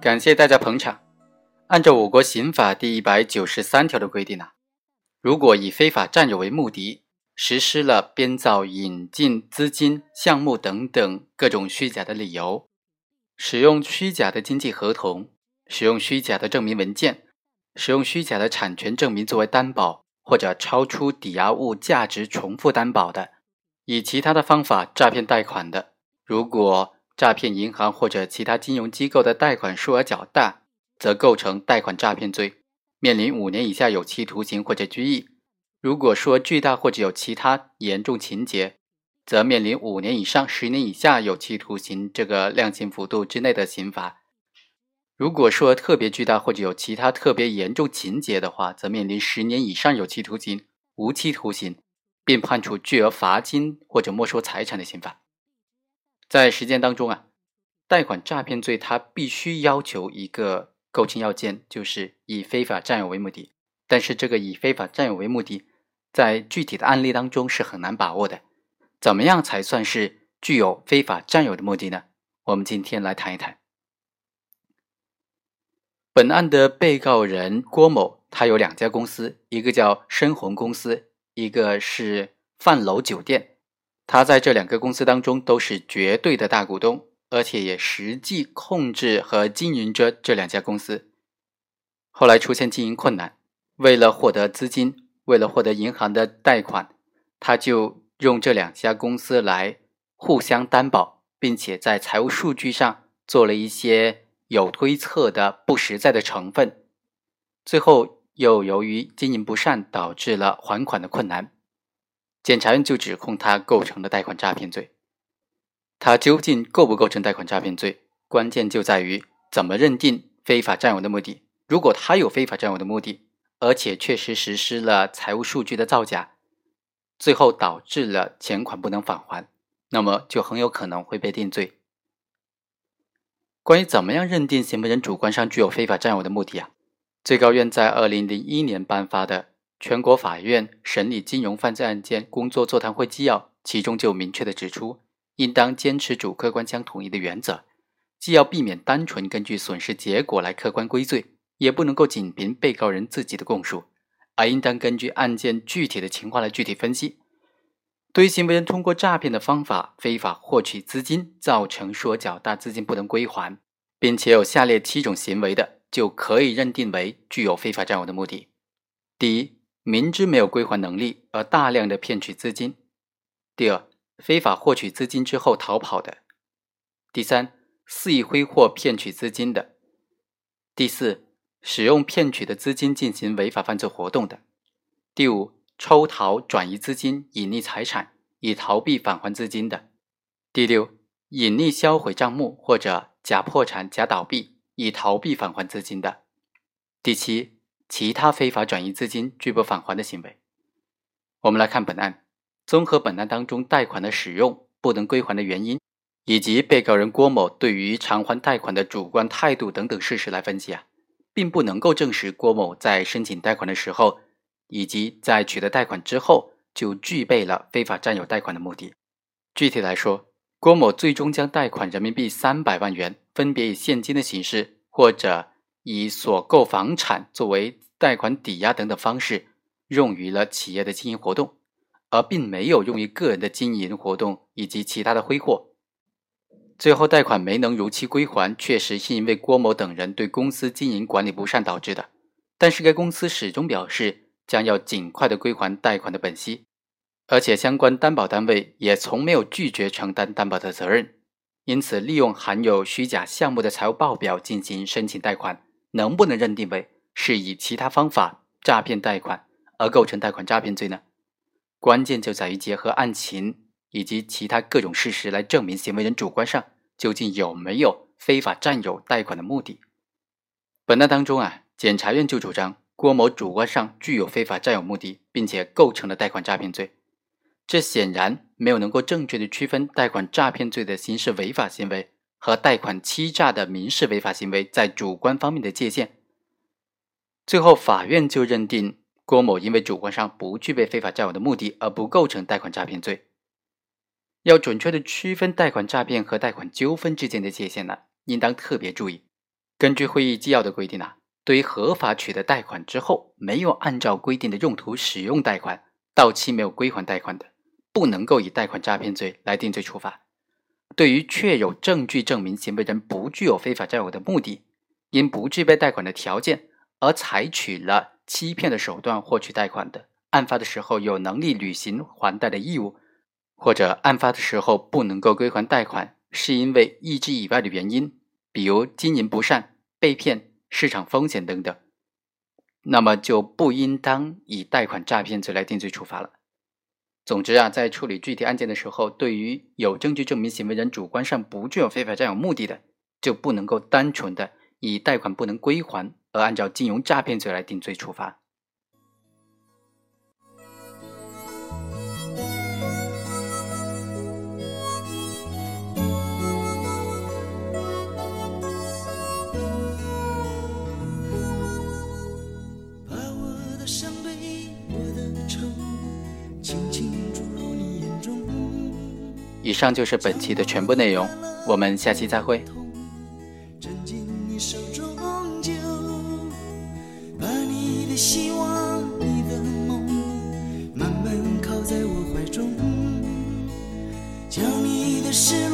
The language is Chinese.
感谢大家捧场。按照我国刑法第一百九十三条的规定啊，如果以非法占有为目的，实施了编造、引进资金、项目等等各种虚假的理由，使用虚假的经济合同，使用虚假的证明文件，使用虚假的产权证明作为担保，或者超出抵押物价值重复担保的，以其他的方法诈骗贷款的，如果诈骗银行或者其他金融机构的贷款数额较大，则构成贷款诈骗罪，面临五年以下有期徒刑或者拘役；如果数额巨大或者有其他严重情节，则面临五年以上十年以下有期徒刑这个量刑幅度之内的刑罚。如果数额特别巨大或者有其他特别严重情节的话，则面临十年以上有期徒刑、无期徒刑，并判处巨额罚金或者没收财产的刑罚。在实践当中啊，贷款诈骗罪它必须要求一个构成要件，就是以非法占有为目的。但是这个以非法占有为目的，在具体的案例当中是很难把握的。怎么样才算是具有非法占有的目的呢？我们今天来谈一谈。本案的被告人郭某，他有两家公司，一个叫深红公司，一个是范楼酒店。他在这两个公司当中都是绝对的大股东，而且也实际控制和经营着这两家公司。后来出现经营困难，为了获得资金，为了获得银行的贷款，他就用这两家公司来互相担保，并且在财务数据上做了一些有推测的不实在的成分。最后又由于经营不善，导致了还款的困难。检察院就指控他构成了贷款诈骗罪。他究竟构不构成贷款诈骗罪？关键就在于怎么认定非法占有的目的。如果他有非法占有的目的，而且确实实施了财务数据的造假，最后导致了钱款不能返还，那么就很有可能会被定罪。关于怎么样认定行为人主观上具有非法占有的目的啊？最高院在二零零一年颁发的。全国法院审理金融犯罪案件工作座谈会纪要，其中就明确的指出，应当坚持主客观相统一的原则，既要避免单纯根据损失结果来客观归罪，也不能够仅凭被告人自己的供述，而应当根据案件具体的情况来具体分析。对于行为人通过诈骗的方法非法获取资金，造成数额较大资金不能归还，并且有下列七种行为的，就可以认定为具有非法占有的目的。第一。明知没有归还能力而大量的骗取资金；第二，非法获取资金之后逃跑的；第三，肆意挥霍骗取资金的；第四，使用骗取的资金进行违法犯罪活动的；第五，抽逃转移资金、隐匿财产以逃避返还资金的；第六，隐匿销毁账目或者假破产、假倒闭以逃避返还资金的；第七。其他非法转移资金拒不返还的行为，我们来看本案。综合本案当中贷款的使用、不能归还的原因，以及被告人郭某对于偿还贷款的主观态度等等事实来分析啊，并不能够证实郭某在申请贷款的时候，以及在取得贷款之后就具备了非法占有贷款的目的。具体来说，郭某最终将贷款人民币三百万元分别以现金的形式或者。以所购房产作为贷款抵押等等方式，用于了企业的经营活动，而并没有用于个人的经营活动以及其他的挥霍。最后贷款没能如期归还，确实是因为郭某等人对公司经营管理不善导致的。但是该公司始终表示将要尽快的归还贷款的本息，而且相关担保单位也从没有拒绝承担担保的责任。因此，利用含有虚假项目的财务报表进行申请贷款。能不能认定为是以其他方法诈骗贷款而构成贷款诈骗罪呢？关键就在于结合案情以及其他各种事实来证明行为人主观上究竟有没有非法占有贷款的目的。本案当中啊，检察院就主张郭某主观上具有非法占有目的，并且构成了贷款诈骗罪。这显然没有能够正确的区分贷款诈骗罪的刑事违法行为。和贷款欺诈的民事违法行为在主观方面的界限，最后法院就认定郭某因为主观上不具备非法占有的目的，而不构成贷款诈骗罪。要准确的区分贷款诈骗和贷款纠纷之间的界限呢，应当特别注意，根据会议纪要的规定啊，对于合法取得贷款之后没有按照规定的用途使用贷款，到期没有归还贷款的，不能够以贷款诈骗罪来定罪处罚。对于确有证据证明行为人不具有非法占有的目的，因不具备贷款的条件而采取了欺骗的手段获取贷款的，案发的时候有能力履行还贷的义务，或者案发的时候不能够归还贷款，是因为意志以外的原因。比如经营不善、被骗、市场风险等等，那么就不应当以贷款诈骗罪来定罪处罚了。总之啊，在处理具体案件的时候，对于有证据证明行为人主观上不具有非法占有目的的，就不能够单纯的以贷款不能归还而按照金融诈骗罪来定罪处罚。以上就是本期的全部内容，我们下期再会。把你的希望，你的梦，慢慢靠在我怀中，将你的失